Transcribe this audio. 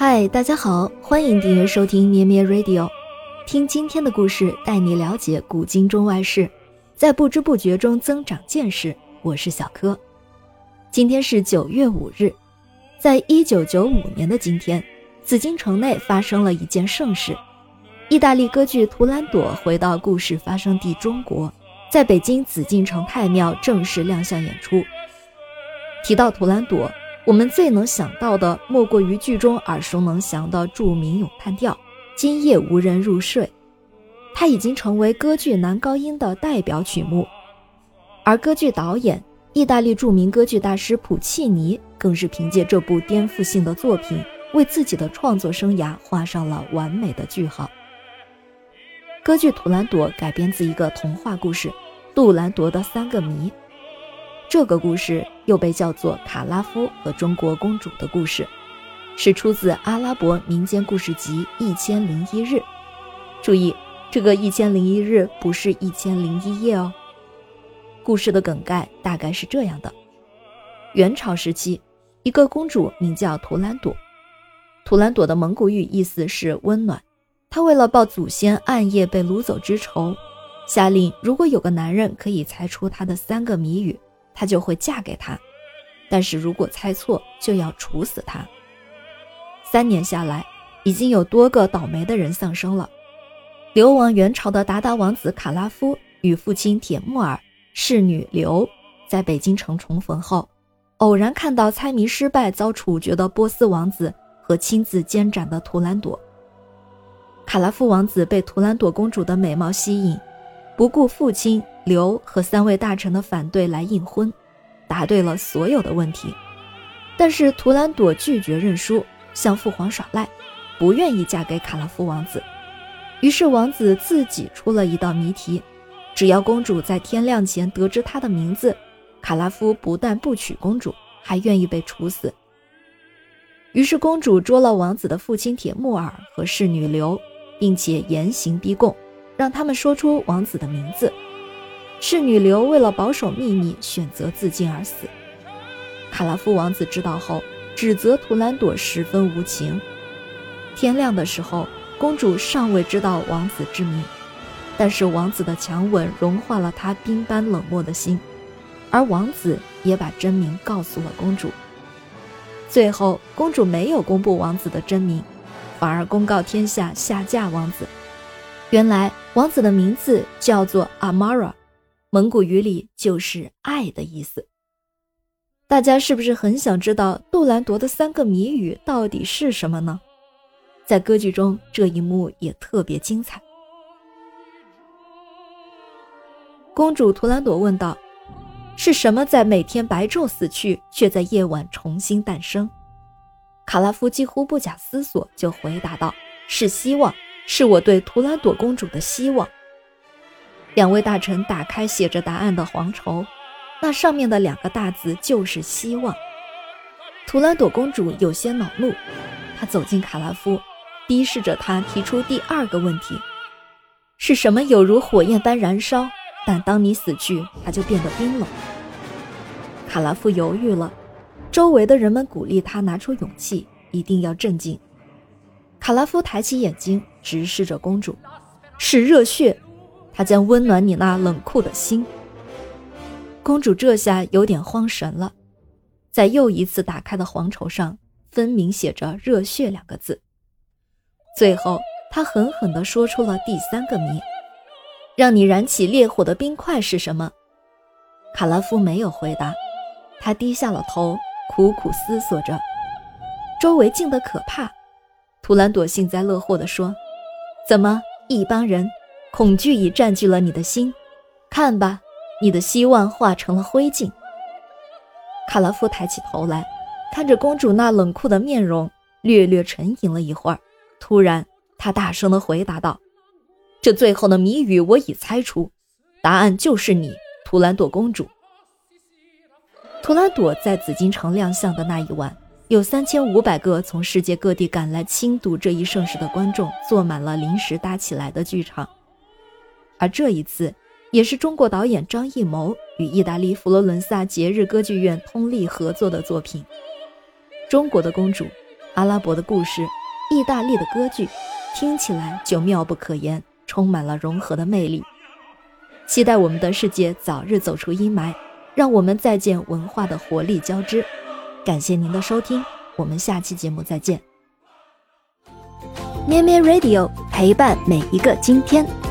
嗨，大家好，欢迎订阅收听咩咩 Radio，听今天的故事，带你了解古今中外事，在不知不觉中增长见识。我是小柯，今天是九月五日，在一九九五年的今天，紫禁城内发生了一件盛事，意大利歌剧《图兰朵》回到故事发生地中国，在北京紫禁城太庙正式亮相演出。提到《图兰朵》。我们最能想到的，莫过于剧中耳熟能详的著名咏叹调《今夜无人入睡》，它已经成为歌剧男高音的代表曲目。而歌剧导演、意大利著名歌剧大师普契尼，更是凭借这部颠覆性的作品，为自己的创作生涯画上了完美的句号。歌剧《图兰朵》改编自一个童话故事《杜兰朵的三个谜》。这个故事又被叫做卡拉夫和中国公主的故事，是出自阿拉伯民间故事集《一千零一日》。注意，这个《一千零一日》不是一千零一夜哦。故事的梗概大概是这样的：元朝时期，一个公主名叫图兰朵。图兰朵的蒙古语意思是温暖。她为了报祖先暗夜被掳走之仇，下令如果有个男人可以猜出她的三个谜语。她就会嫁给他，但是如果猜错，就要处死他。三年下来，已经有多个倒霉的人丧生了。流亡元朝的鞑靼王子卡拉夫与父亲铁木儿、侍女刘在北京城重逢后，偶然看到猜谜失败遭处决的波斯王子和亲自监斩的图兰朵。卡拉夫王子被图兰朵公主的美貌吸引，不顾父亲。刘和三位大臣的反对来应婚，答对了所有的问题，但是图兰朵拒绝认输，向父皇耍赖，不愿意嫁给卡拉夫王子。于是王子自己出了一道谜题：只要公主在天亮前得知他的名字，卡拉夫不但不娶公主，还愿意被处死。于是公主捉了王子的父亲铁木尔和侍女刘，并且严刑逼供，让他们说出王子的名字。侍女刘为了保守秘密，选择自尽而死。卡拉夫王子知道后，指责图兰朵十分无情。天亮的时候，公主尚未知道王子之名，但是王子的强吻融化了她冰般冷漠的心，而王子也把真名告诉了公主。最后，公主没有公布王子的真名，反而公告天下下嫁王子。原来，王子的名字叫做阿玛拉。蒙古语里就是“爱”的意思。大家是不是很想知道杜兰朵的三个谜语到底是什么呢？在歌剧中，这一幕也特别精彩。公主图兰朵问道：“是什么在每天白昼死去，却在夜晚重新诞生？”卡拉夫几乎不假思索就回答道：“是希望，是我对图兰朵公主的希望。”两位大臣打开写着答案的黄绸，那上面的两个大字就是希望。图兰朵公主有些恼怒，她走进卡拉夫，逼视着他提出第二个问题：是什么有如火焰般燃烧，但当你死去，它就变得冰冷？卡拉夫犹豫了，周围的人们鼓励他拿出勇气，一定要镇静。卡拉夫抬起眼睛，直视着公主：“是热血。”它将温暖你那冷酷的心。公主这下有点慌神了，在又一次打开的黄绸上，分明写着“热血”两个字。最后，她狠狠地说出了第三个谜：“让你燃起烈火的冰块是什么？”卡拉夫没有回答，他低下了头，苦苦思索着。周围静得可怕。图兰朵幸灾乐祸地说：“怎么，一帮人？”恐惧已占据了你的心，看吧，你的希望化成了灰烬。卡拉夫抬起头来，看着公主那冷酷的面容，略略沉吟了一会儿，突然，他大声地回答道：“这最后的谜语我已猜出，答案就是你，图兰朵公主。”图兰朵在紫禁城亮相的那一晚，有三千五百个从世界各地赶来亲睹这一盛事的观众，坐满了临时搭起来的剧场。而这一次，也是中国导演张艺谋与意大利佛罗伦萨节日歌剧院通力合作的作品。中国的公主阿拉伯的故事、意大利的歌剧，听起来就妙不可言，充满了融合的魅力。期待我们的世界早日走出阴霾，让我们再见文化的活力交织。感谢您的收听，我们下期节目再见。咩咩 Radio 陪伴每一个今天。